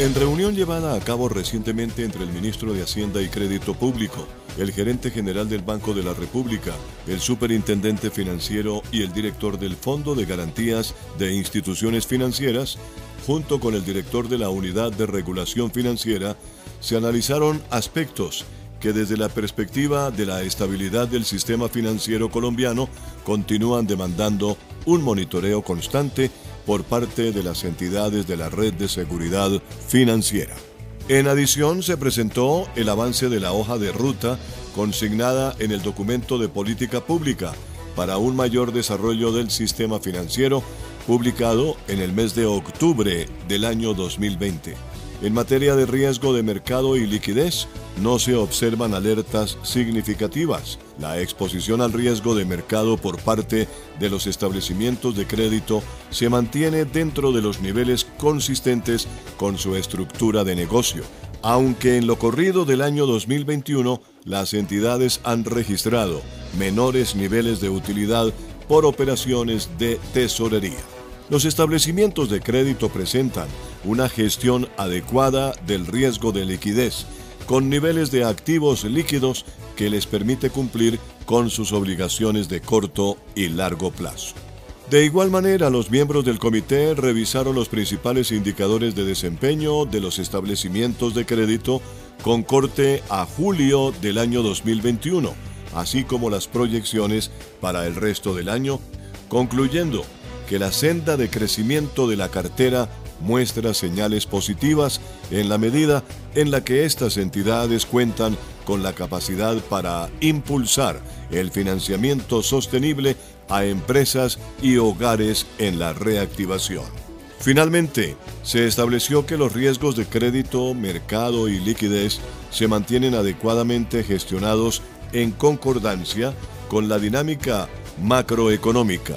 En reunión llevada a cabo recientemente entre el ministro de Hacienda y Crédito Público, el gerente general del Banco de la República, el superintendente financiero y el director del Fondo de Garantías de Instituciones Financieras, junto con el director de la Unidad de Regulación Financiera, se analizaron aspectos que desde la perspectiva de la estabilidad del sistema financiero colombiano continúan demandando un monitoreo constante por parte de las entidades de la red de seguridad financiera. En adición, se presentó el avance de la hoja de ruta consignada en el documento de política pública para un mayor desarrollo del sistema financiero publicado en el mes de octubre del año 2020. En materia de riesgo de mercado y liquidez, no se observan alertas significativas. La exposición al riesgo de mercado por parte de los establecimientos de crédito se mantiene dentro de los niveles consistentes con su estructura de negocio, aunque en lo corrido del año 2021 las entidades han registrado menores niveles de utilidad por operaciones de tesorería. Los establecimientos de crédito presentan una gestión adecuada del riesgo de liquidez, con niveles de activos líquidos que les permite cumplir con sus obligaciones de corto y largo plazo. De igual manera, los miembros del comité revisaron los principales indicadores de desempeño de los establecimientos de crédito con corte a julio del año 2021, así como las proyecciones para el resto del año, concluyendo que la senda de crecimiento de la cartera muestra señales positivas en la medida en la que estas entidades cuentan con la capacidad para impulsar el financiamiento sostenible a empresas y hogares en la reactivación. Finalmente, se estableció que los riesgos de crédito, mercado y liquidez se mantienen adecuadamente gestionados en concordancia con la dinámica macroeconómica.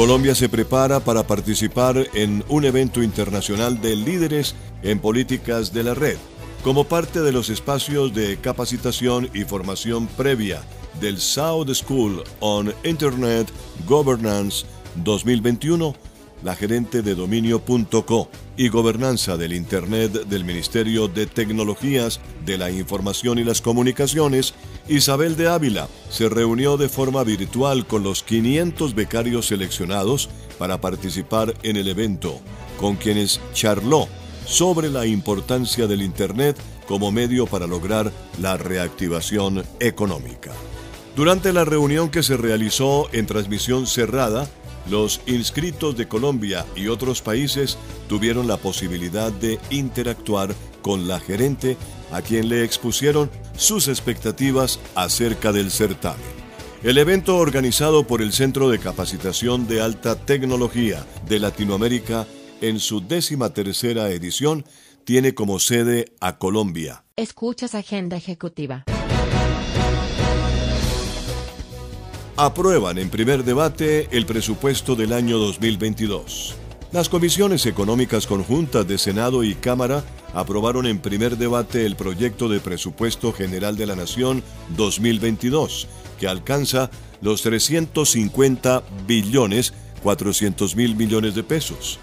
Colombia se prepara para participar en un evento internacional de líderes en políticas de la red, como parte de los espacios de capacitación y formación previa del South School on Internet Governance 2021 la gerente de dominio.co y gobernanza del Internet del Ministerio de Tecnologías de la Información y las Comunicaciones, Isabel de Ávila se reunió de forma virtual con los 500 becarios seleccionados para participar en el evento, con quienes charló sobre la importancia del Internet como medio para lograr la reactivación económica. Durante la reunión que se realizó en transmisión cerrada, los inscritos de Colombia y otros países tuvieron la posibilidad de interactuar con la gerente a quien le expusieron sus expectativas acerca del certamen. El evento organizado por el Centro de Capacitación de Alta Tecnología de Latinoamérica en su décima tercera edición tiene como sede a Colombia. Escuchas Agenda Ejecutiva. aprueban en primer debate el presupuesto del año 2022. Las comisiones económicas conjuntas de Senado y Cámara aprobaron en primer debate el proyecto de presupuesto general de la Nación 2022, que alcanza los 350 billones 400 mil millones de pesos.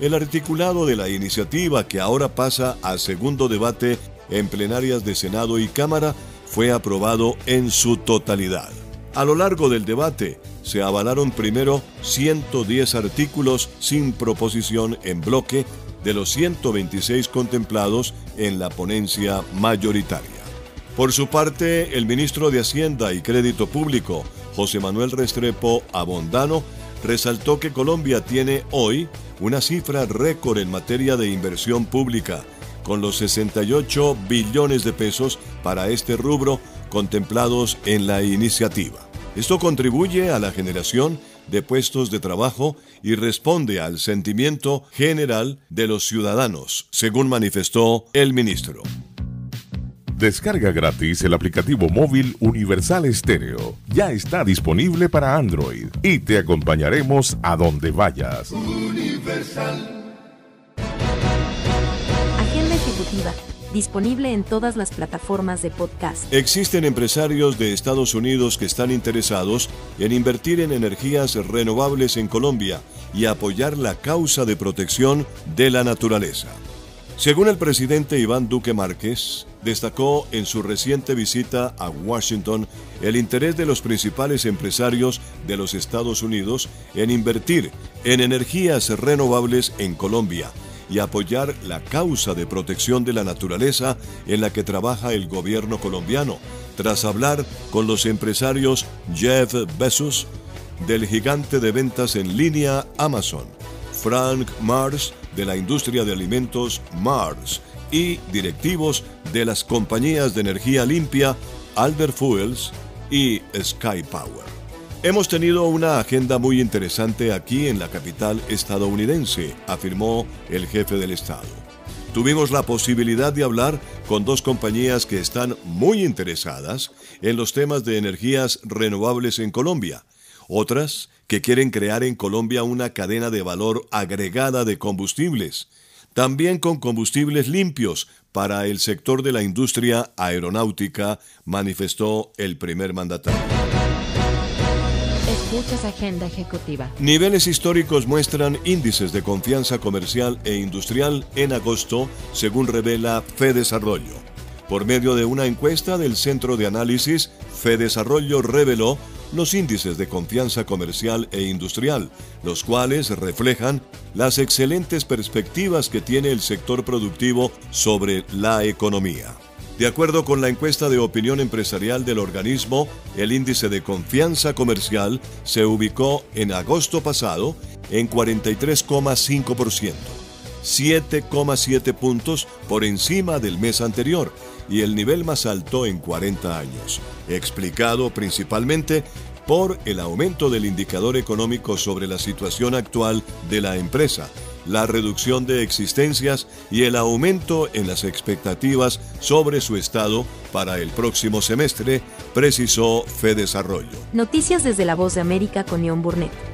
El articulado de la iniciativa, que ahora pasa a segundo debate en plenarias de Senado y Cámara, fue aprobado en su totalidad. A lo largo del debate, se avalaron primero 110 artículos sin proposición en bloque de los 126 contemplados en la ponencia mayoritaria. Por su parte, el ministro de Hacienda y Crédito Público, José Manuel Restrepo Abondano, resaltó que Colombia tiene hoy una cifra récord en materia de inversión pública, con los 68 billones de pesos para este rubro contemplados en la iniciativa. Esto contribuye a la generación de puestos de trabajo y responde al sentimiento general de los ciudadanos, según manifestó el ministro. Descarga gratis el aplicativo móvil Universal Estéreo. Ya está disponible para Android y te acompañaremos a donde vayas. Agenda ejecutiva disponible en todas las plataformas de podcast. Existen empresarios de Estados Unidos que están interesados en invertir en energías renovables en Colombia y apoyar la causa de protección de la naturaleza. Según el presidente Iván Duque Márquez, destacó en su reciente visita a Washington el interés de los principales empresarios de los Estados Unidos en invertir en energías renovables en Colombia y apoyar la causa de protección de la naturaleza en la que trabaja el gobierno colombiano, tras hablar con los empresarios Jeff Bezos, del gigante de ventas en línea Amazon, Frank Mars, de la industria de alimentos Mars, y directivos de las compañías de energía limpia Albert Fuels y Sky Power. Hemos tenido una agenda muy interesante aquí en la capital estadounidense, afirmó el jefe del Estado. Tuvimos la posibilidad de hablar con dos compañías que están muy interesadas en los temas de energías renovables en Colombia, otras que quieren crear en Colombia una cadena de valor agregada de combustibles, también con combustibles limpios para el sector de la industria aeronáutica, manifestó el primer mandatario. Escuchas Agenda Ejecutiva. Niveles históricos muestran índices de confianza comercial e industrial en agosto, según revela FEDesarrollo. Por medio de una encuesta del Centro de Análisis, FEDesarrollo reveló los índices de confianza comercial e industrial, los cuales reflejan las excelentes perspectivas que tiene el sector productivo sobre la economía. De acuerdo con la encuesta de opinión empresarial del organismo, el índice de confianza comercial se ubicó en agosto pasado en 43,5%, 7,7 puntos por encima del mes anterior y el nivel más alto en 40 años, explicado principalmente por el aumento del indicador económico sobre la situación actual de la empresa, la reducción de existencias y el aumento en las expectativas sobre su estado para el próximo semestre, precisó FEDesarrollo. Noticias desde la Voz de América con León Burnett.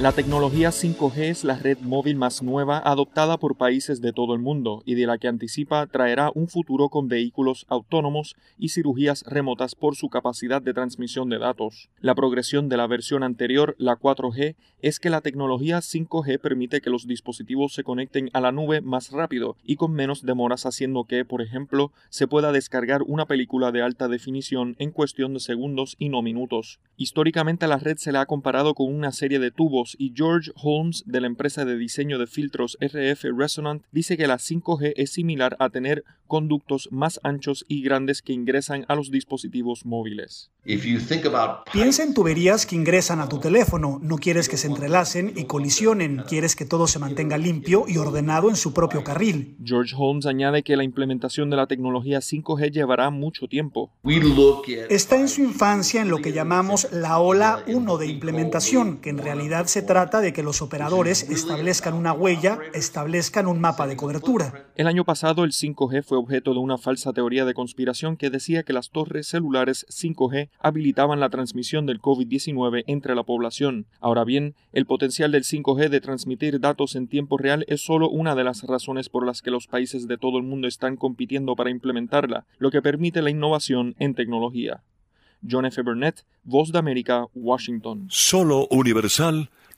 La tecnología 5G es la red móvil más nueva adoptada por países de todo el mundo y de la que anticipa traerá un futuro con vehículos autónomos y cirugías remotas por su capacidad de transmisión de datos. La progresión de la versión anterior, la 4G, es que la tecnología 5G permite que los dispositivos se conecten a la nube más rápido y con menos demoras haciendo que, por ejemplo, se pueda descargar una película de alta definición en cuestión de segundos y no minutos. Históricamente la red se la ha comparado con una serie de tubos y George Holmes de la empresa de diseño de filtros RF Resonant dice que la 5G es similar a tener conductos más anchos y grandes que ingresan a los dispositivos móviles. Piensa en tuberías que ingresan a tu teléfono. No quieres que se entrelacen y colisionen. Quieres que todo se mantenga limpio y ordenado en su propio carril. George Holmes añade que la implementación de la tecnología 5G llevará mucho tiempo. Está en su infancia en lo que llamamos la ola 1 de implementación, que en realidad se trata de que los operadores establezcan una huella, establezcan un mapa de cobertura. El año pasado el 5G fue objeto de una falsa teoría de conspiración que decía que las torres celulares 5G habilitaban la transmisión del COVID-19 entre la población. Ahora bien, el potencial del 5G de transmitir datos en tiempo real es solo una de las razones por las que los países de todo el mundo están compitiendo para implementarla, lo que permite la innovación en tecnología. John F. Burnett, Voz de América, Washington. Solo Universal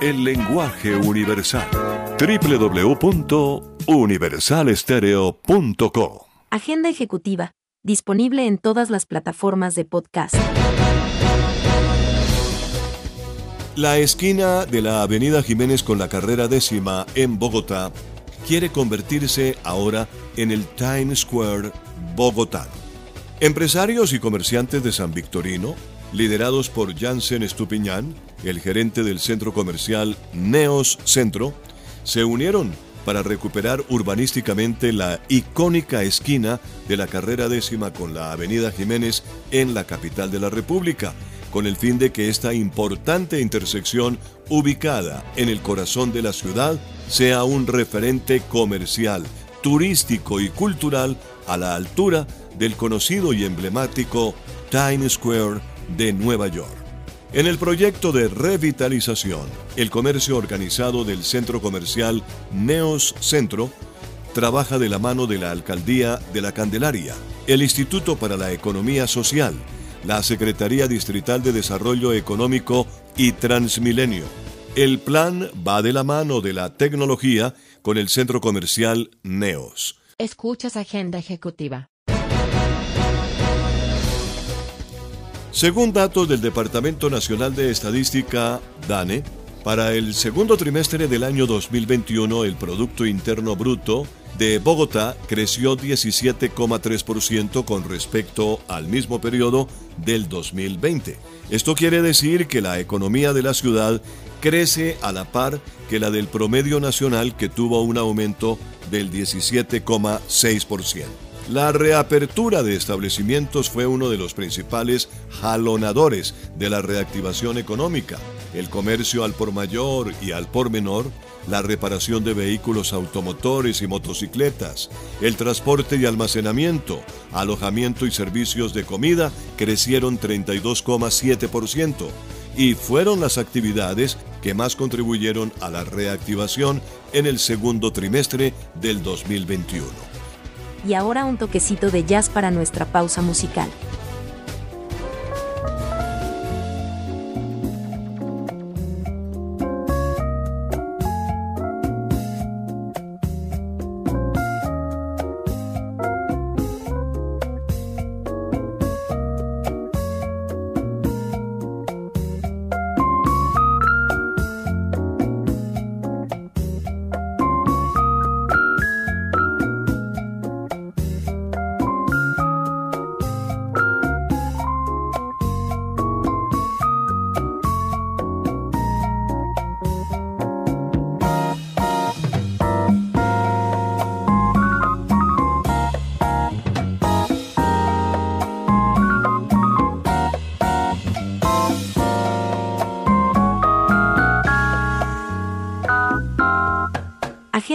el lenguaje universal. www.universalestereo.com Agenda ejecutiva, disponible en todas las plataformas de podcast. La esquina de la Avenida Jiménez con la carrera décima en Bogotá quiere convertirse ahora en el Times Square Bogotá. Empresarios y comerciantes de San Victorino, liderados por Jansen Estupiñán, el gerente del centro comercial Neos Centro, se unieron para recuperar urbanísticamente la icónica esquina de la carrera décima con la Avenida Jiménez en la capital de la República, con el fin de que esta importante intersección ubicada en el corazón de la ciudad sea un referente comercial, turístico y cultural a la altura del conocido y emblemático Times Square de Nueva York. En el proyecto de revitalización, el comercio organizado del centro comercial Neos Centro trabaja de la mano de la Alcaldía de la Candelaria, el Instituto para la Economía Social, la Secretaría Distrital de Desarrollo Económico y Transmilenio. El plan va de la mano de la tecnología con el centro comercial Neos. Escuchas Agenda Ejecutiva. Según datos del Departamento Nacional de Estadística, DANE, para el segundo trimestre del año 2021 el Producto Interno Bruto de Bogotá creció 17,3% con respecto al mismo periodo del 2020. Esto quiere decir que la economía de la ciudad crece a la par que la del promedio nacional que tuvo un aumento del 17,6%. La reapertura de establecimientos fue uno de los principales jalonadores de la reactivación económica. El comercio al por mayor y al por menor, la reparación de vehículos automotores y motocicletas, el transporte y almacenamiento, alojamiento y servicios de comida crecieron 32,7% y fueron las actividades que más contribuyeron a la reactivación en el segundo trimestre del 2021. Y ahora un toquecito de jazz para nuestra pausa musical.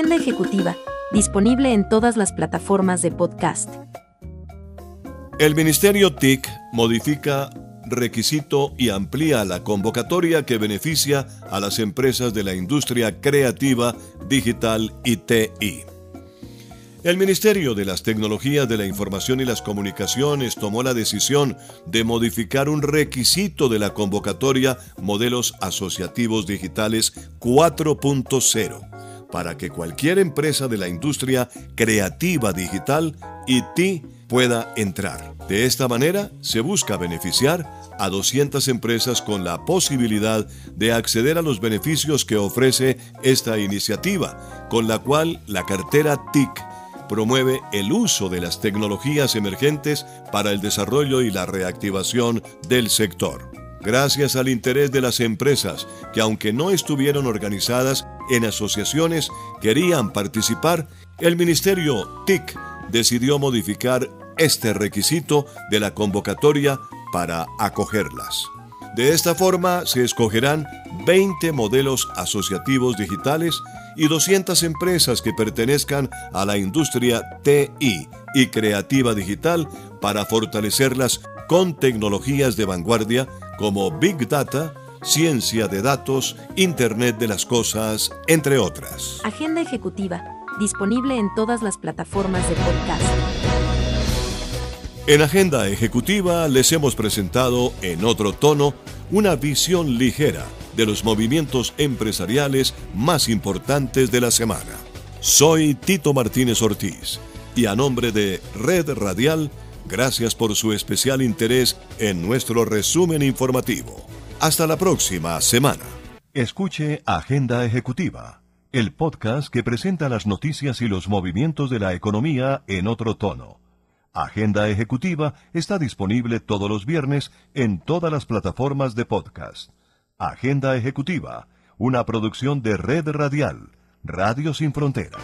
Agenda ejecutiva, disponible en todas las plataformas de podcast. El Ministerio TIC modifica requisito y amplía la convocatoria que beneficia a las empresas de la industria creativa, digital y TI. El Ministerio de las Tecnologías de la Información y las Comunicaciones tomó la decisión de modificar un requisito de la convocatoria Modelos Asociativos Digitales 4.0 para que cualquier empresa de la industria creativa digital IT pueda entrar. De esta manera se busca beneficiar a 200 empresas con la posibilidad de acceder a los beneficios que ofrece esta iniciativa, con la cual la cartera TIC promueve el uso de las tecnologías emergentes para el desarrollo y la reactivación del sector. Gracias al interés de las empresas que aunque no estuvieron organizadas en asociaciones querían participar, el Ministerio TIC decidió modificar este requisito de la convocatoria para acogerlas. De esta forma se escogerán 20 modelos asociativos digitales y 200 empresas que pertenezcan a la industria TI y creativa digital para fortalecerlas con tecnologías de vanguardia como Big Data, ciencia de datos, Internet de las Cosas, entre otras. Agenda ejecutiva, disponible en todas las plataformas de podcast. En Agenda Ejecutiva les hemos presentado en otro tono una visión ligera de los movimientos empresariales más importantes de la semana. Soy Tito Martínez Ortiz y a nombre de Red Radial, gracias por su especial interés en nuestro resumen informativo. Hasta la próxima semana. Escuche Agenda Ejecutiva, el podcast que presenta las noticias y los movimientos de la economía en otro tono. Agenda Ejecutiva está disponible todos los viernes en todas las plataformas de podcast. Agenda Ejecutiva, una producción de Red Radial, Radio Sin Fronteras.